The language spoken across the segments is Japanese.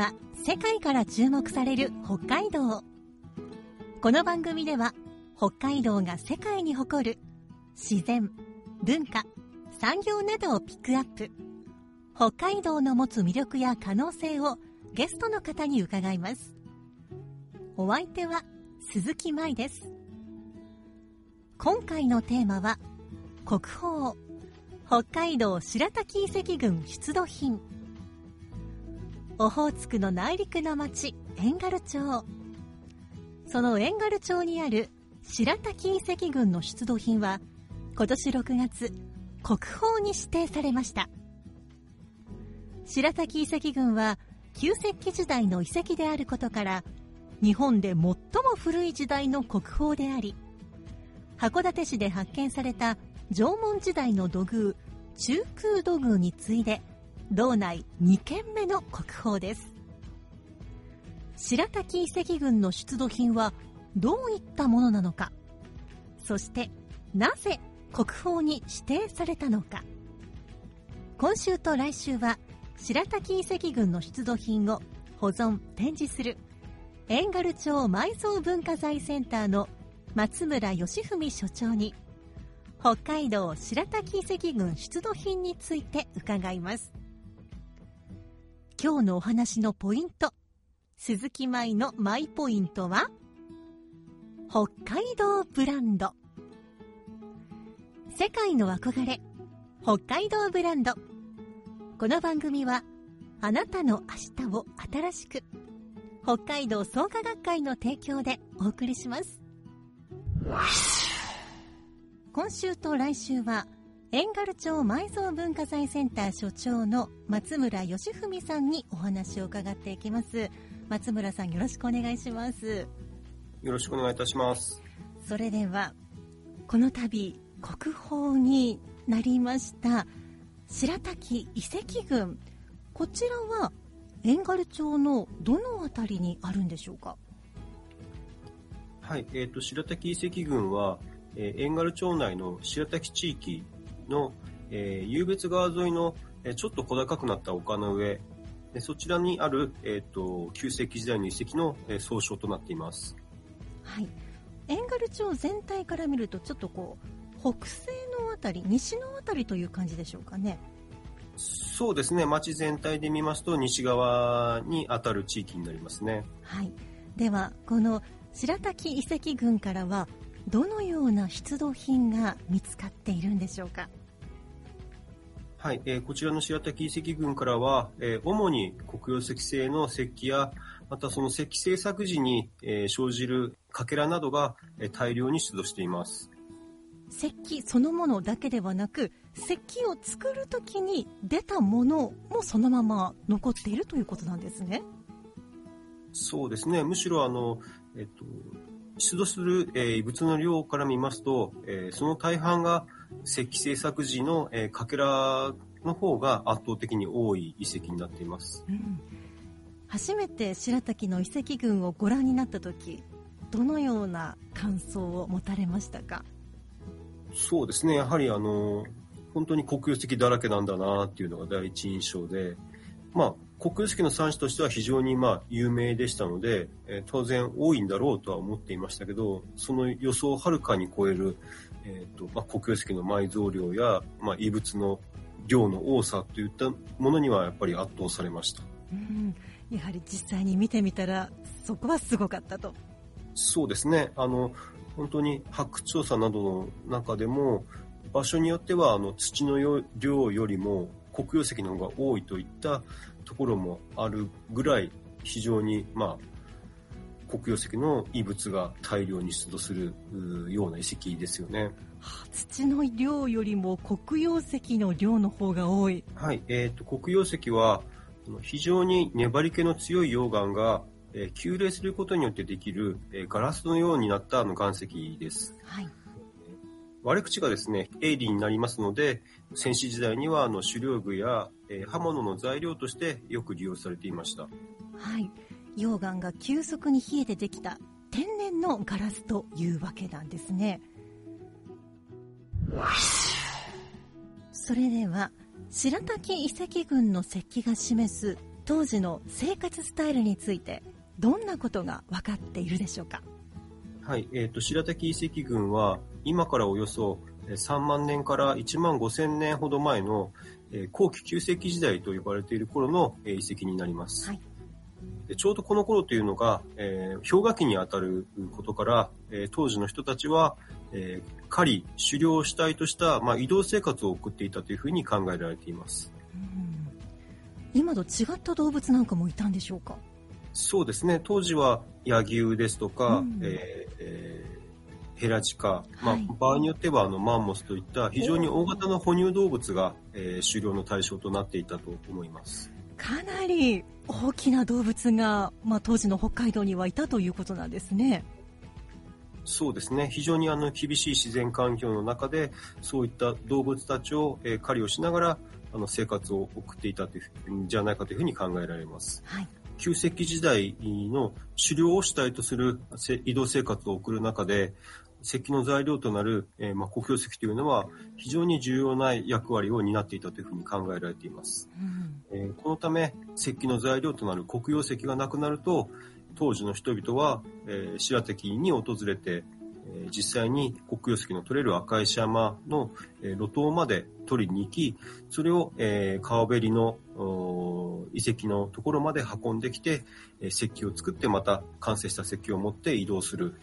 今、世界から注目される北海道。この番組では、北海道が世界に誇る自然、文化、産業などをピックアップ。北海道の持つ魅力や可能性をゲストの方に伺います。お相手は鈴木舞です。今回のテーマは、国宝、北海道白滝遺跡群出土品。オホーツクの内陸の町、遠軽町。その遠軽町にある白滝遺跡群の出土品は、今年6月、国宝に指定されました。白滝遺跡群は、旧石器時代の遺跡であることから、日本で最も古い時代の国宝であり、函館市で発見された縄文時代の土偶、中空土偶に次いで、道内2件目の国宝です。白滝遺跡群の出土品はどういったものなのか、そしてなぜ国宝に指定されたのか。今週と来週は白滝遺跡群の出土品を保存、展示する遠軽町埋蔵文化財センターの松村義文所長に北海道白滝遺跡群出土品について伺います今日のお話のポイント。鈴木舞のマイポイントは北海道ブランド。世界の憧れ北海道ブランド。この番組はあなたの明日を新しく北海道創価学会の提供でお送りします。今週と来週は遠軽町埋蔵文化財センター所長の松村義文さんにお話を伺っていきます。松村さんよろしくお願いします。よろしくお願いいたします。それではこの度国宝になりました白滝遺跡群。こちらは遠軽町のどのあたりにあるんでしょうか？はい、えっ、と、白滝遺跡群は、えー遠軽町内の白滝地域の、えー、湧別川沿いの、えーちょっと小高くなった丘の上、でそちらにある、えっ、と、旧石器時代の遺跡の、えー総称となっています。はい。遠軽町全体から見るとちょっとこう北西のあたり西のあたりという感じでしょうかね。そうですね、町全体で見ますと西側に当たる地域になりますね。はい。ではこの白滝遺跡群からはどのような出土品が見つかっているんでしょうかはい、えーこちらの白滝遺跡群からは、えー主に黒曜石製の石器や、またその石器製作時に、えー生じるかけらなどが、えー大量に出土しています。石器そのものだけではなく石器を作るときに出たものもそのまま残っているということなんですねそうですね、むしろあの、えっと、出土する、えー異物の量から見ますと、えーその大半が石器製作時の、えーかけらの方が圧倒的に多い遺跡になっています。うん。初めて白滝の遺跡群をご覧になった時どのような感想を持たれましたか？そうですね、やはりあの、本当に黒曜石だらけなんだなっていうのが第一印象で、まあ、黒曜石の産地としては非常にまあ有名でしたので、えー当然多いんだろうとは思っていましたけど、その予想をはるかに超える、えーとまあ、黒曜石の埋蔵量や、まあ、遺物の量の多さといったものにはやっぱり圧倒されました。うんやはり実際に見てみたらそこはすごかったとそうですね。あの、本当に発掘調査などの中でも、場所によってはあの土のよ量よりも黒曜石の方が多いといったところもあるぐらい、非常に、まあ、黒曜石の遺物が大量に出土するような遺跡ですよね。はあ土の量よりも黒曜石の量の方が多いはい。えっ、と、黒曜石は、非常に粘り気の強い溶岩が、えー急冷することによってできる、えーガラスのようになったあの岩石です。はい。割れ口がですね、鋭利になりますので、戦死時代にはあの狩猟具や、えー刃物の材料としてよく利用されていました。はい。溶岩が急速に冷えてできた天然のガラスというわけなんですね。それでは、白滝遺跡群の石器が示す当時の生活スタイルについて、どんなことが分かっているでしょうか？はい、えっ、と、白滝遺跡群は、今からおよそえー3万年から1万5千年ほど前の、えー後期旧石器時代と呼ばれている頃の、えー遺跡になります。はいでちょうどこの頃というのが、えー氷河期にあたることから、えー当時の人たちは、えー狩り、狩猟主体とした、まあ、移動生活を送っていたというふうに考えられています。うん。今と違った動物なんかもいたんでしょうか？そうですね、当時は柳生ですとか、うん。えーえーヘラジカ、まあはい。場合によってはあのマンモスといった非常に大型の哺乳動物が、えー狩猟の対象となっていたと思います。かなり大きな動物が、まあ、当時の北海道にはいたということなんですね。そうですね、非常にあの厳しい自然環境の中で、そういった動物たちを、えー狩りをしながらあの生活を送っていたというふうじゃないかというふうに考えられます。はい。旧石器時代の狩猟を主体とするせ移動生活を送る中で、石器の材料となる、えーまあ、黒曜石というのは非常に重要な役割を担っていたというふうに考えられています。うんえーこのため、石器の材料となる黒曜石がなくなると、当時の人々は、えー白滝に訪れて、え実際に黒曜石の取れる赤石山の、え路頭まで取りに行き、それを、え川べりの遺跡のところまで運んできて、え石器を作ってまた完成した石器を持って移動する。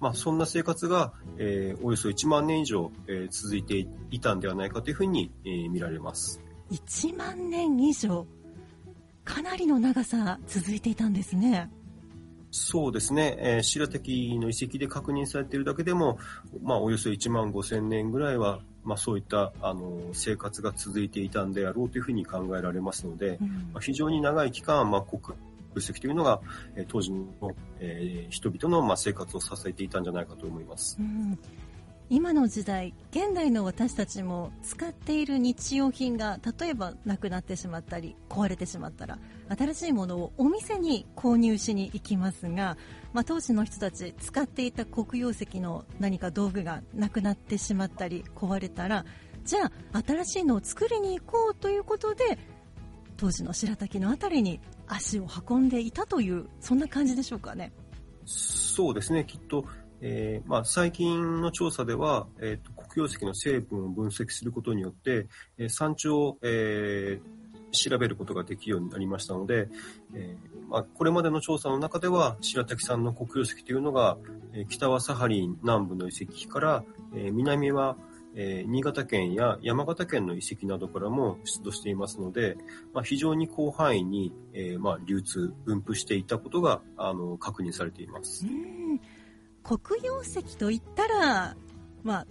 まあ、そんな生活が、えおよそ1万年以上、え続いていたんではないかというふうに、え見られます。1万年以上かなりの長さ続いていたんですねそうですね、えー白滝の遺跡で確認されているだけでも、まあ、およそ1万5千年ぐらいは、まあ、そういったあの生活が続いていたんであろうというふうに考えられますので、うん。まあ、非常に長い期間、まあ、黒石というのが、えー当時の、えー人々の、まあ、生活を支えていたんじゃないかと思います。うん今の時代現代の私たちも使っている日用品が例えばなくなってしまったり壊れてしまったら新しいものをお店に購入しに行きますが、まあ、当時の人たち使っていた黒曜石の何か道具がなくなってしまったり壊れたらじゃあ新しいのを作りに行こうということで当時の白滝のあたりに足を運んでいたというそんな感じでしょうかね。そうですね、きっと、えーまあ、最近の調査では、えーと黒曜石の成分を分析することによって、えー産地を、えー調べることができるようになりましたので、えまあ、これまでの調査の中では白滝産の黒曜石というのが、え北はサハリン南部の遺跡から、え南は、えー新潟県や山形県の遺跡などからも出土していますので、まあ、非常に広範囲に、えーまあ、流通、分布していたことがあの確認されています。うん黒曜石といったら、まあ、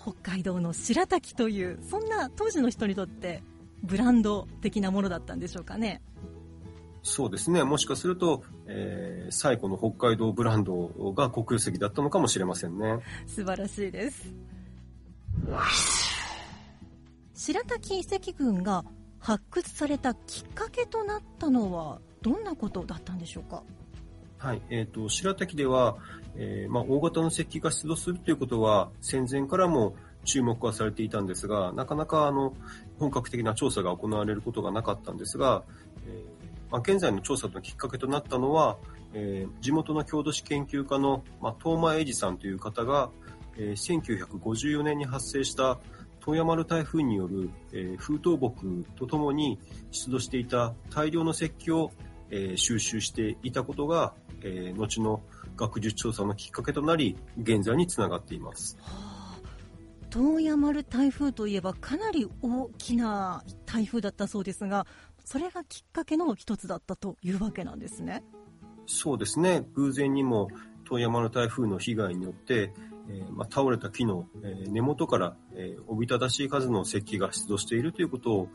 北海道の白滝というそんな当時の人にとってブランド的なものだったんでしょうかね。そうですね。もしかすると、えー最古の北海道ブランドが黒曜石だったのかもしれませんね。素晴らしいです。白滝遺跡群が発掘されたきっかけとなったのはどんなことだったんでしょうか？はい。えっ、と、白滝では、えーまあ、大型の石器が出土するということは、戦前からも注目はされていたんですが、なかなか、あの、本格的な調査が行われることがなかったんですが、えーまあ、現在の調査のきっかけとなったのは、えー地元の郷土史研究家の、まあ、東間英二さんという方が、えー1954年に発生した富山丸台風による、えー風倒木とともに出土していた大量の石器を、えー収集していたことが、えー後の学術調査のきっかけとなり、現在につながっています。はあ東山丸台風といえばかなり大きな台風だったそうですがそれがきっかけの一つだったというわけなんですね。そうですね、偶然にも富山の台風の被害によって、えーまあ、倒れた木の、えー根元から、えーおびただしい数の石器が出土しているということを、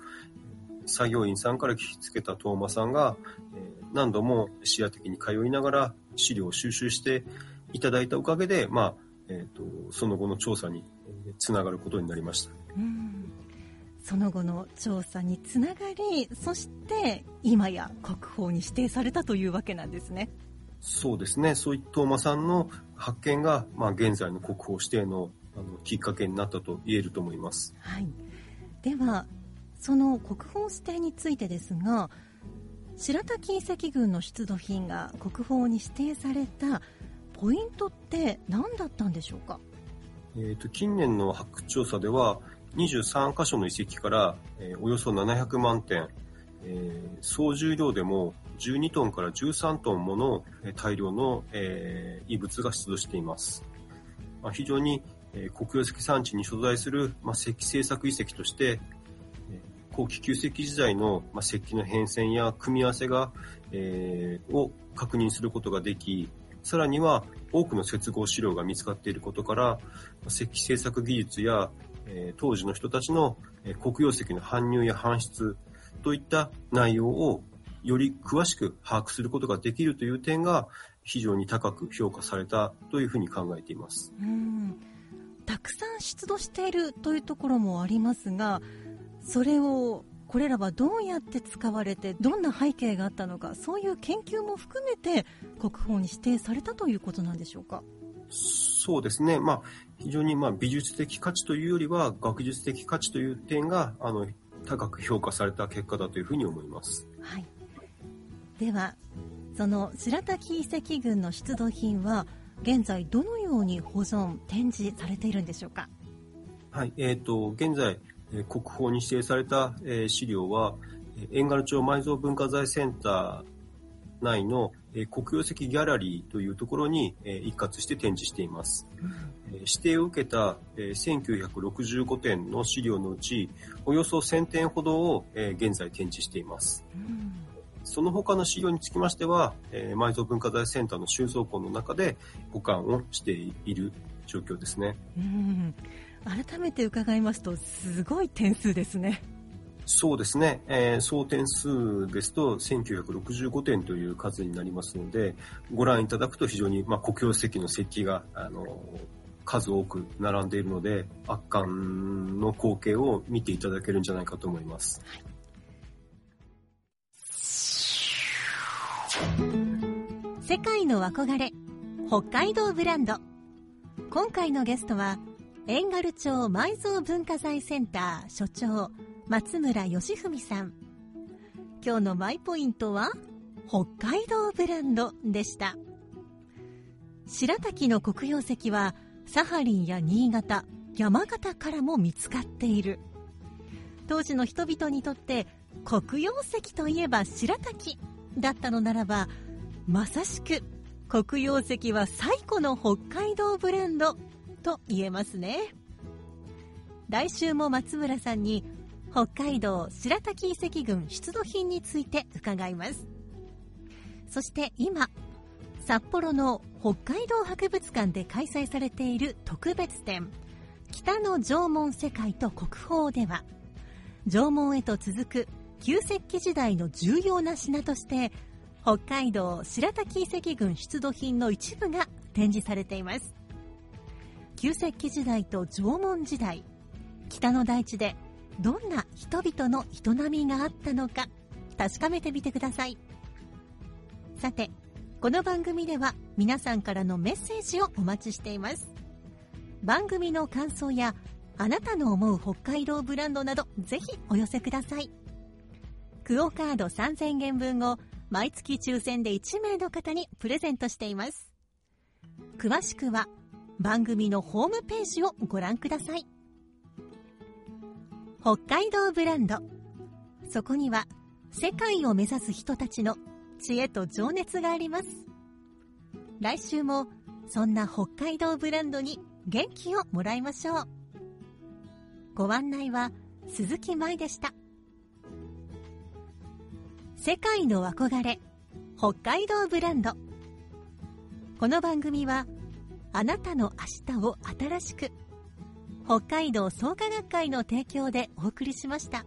作業員さんから聞きつけた遠間さんが、えー何度も視野的に通いながら資料を収集していただいたおかげで、まあえー、とその後の調査にえーつながることになりました。うんその後の調査につながりそして今や国宝に指定されたというわけなんですねそうですね。そういった遠間さんの発見が、まあ、現在の国宝指定のあのきっかけになったと言えると思います。はい、ではその国宝指定についてですが白滝遺跡群の出土品が国宝に指定されたポイントって何だったんでしょうか？えー、と近年の発掘調査では23箇所の遺跡から、えーおよそ700万点、えー総重量でも12トンから13トンものえ大量の、えー遺物が出土しています、まあ、非常に、えー黒曜石産地に所在する、まあ、石器製作遺跡として、後期旧石器時代の、まあ、石器の変遷や組み合わせが、えーを確認することができさらには多くの接合資料が見つかっていることから石器製作技術や、えー当時の人たちの、えー黒曜石の搬入や搬出といった内容をより詳しく把握することができるという点が非常に高く評価されたというふうに考えています。うんたくさん出土しているというところもありますがそれをこれらはどうやって使われてどんな背景があったのかそういう研究も含めて国宝に指定されたということなんでしょうか？そうですね。まあ、非常にまあ美術的価値というよりは学術的価値という点があの高く評価された結果だというふうに思います。はい、ではその白滝遺跡群の出土品は現在どのように保存展示されているんでしょうか？はい、えっ、と、現在、えー国宝に指定された、えー資料は、えー遠軽町埋蔵文化財センター内の、えー黒曜石ギャラリーというところに、えー一括して展示しています。えー指定を受けた、えー1965点の資料のうち、およそ1000点ほどを、えー現在展示しています。うんその他の資料につきましては、えー埋蔵文化財センターの収蔵庫の中で保管をしている状況ですね。うん改めて伺いますとすごい点数ですね。そうですね、えー総点数ですと1965点という数になりますので、ご覧いただくと非常に、まあ、黒曜石の石器が、あの、数多く並んでいるので、圧巻の光景を見ていただけるんじゃないかと思います。世界の憧れ北海道ブランド。今回のゲストは遠軽町埋蔵文化財センター所長松村義文さん。今日のマイポイントは北海道ブランドでした。白滝の黒曜石はサハリンや新潟山形からも見つかっている。当時の人々にとって黒曜石といえば白滝だったのならばまさしく黒曜石は最古の北海道ブランドと言えますね。来週も松村さんに北海道白滝遺跡群出土品について伺います。そして今札幌の北海道博物館で開催されている特別展北の縄文世界と国宝では縄文へと続く旧石器時代の重要な品として北海道白滝遺跡群出土品の一部が展示されています。旧石器時代と縄文時代。北の大地でどんな人々の営みがあったのか確かめてみてください。さてこの番組では皆さんからのメッセージをお待ちしています。番組の感想やあなたの思う北海道ブランドなどぜひお寄せください。クオカード3000元分を毎月抽選で1名の方にプレゼントしています。詳しくは番組のホームページをご覧ください。北海道ブランド。そこには世界を目指す人たちの知恵と情熱があります。来週もそんな北海道ブランドに元気をもらいましょう。ご案内は鈴木舞でした。世界の憧れ北海道ブランド。この番組はあなたの明日を新しく北海道創価学会の提供でお送りしました。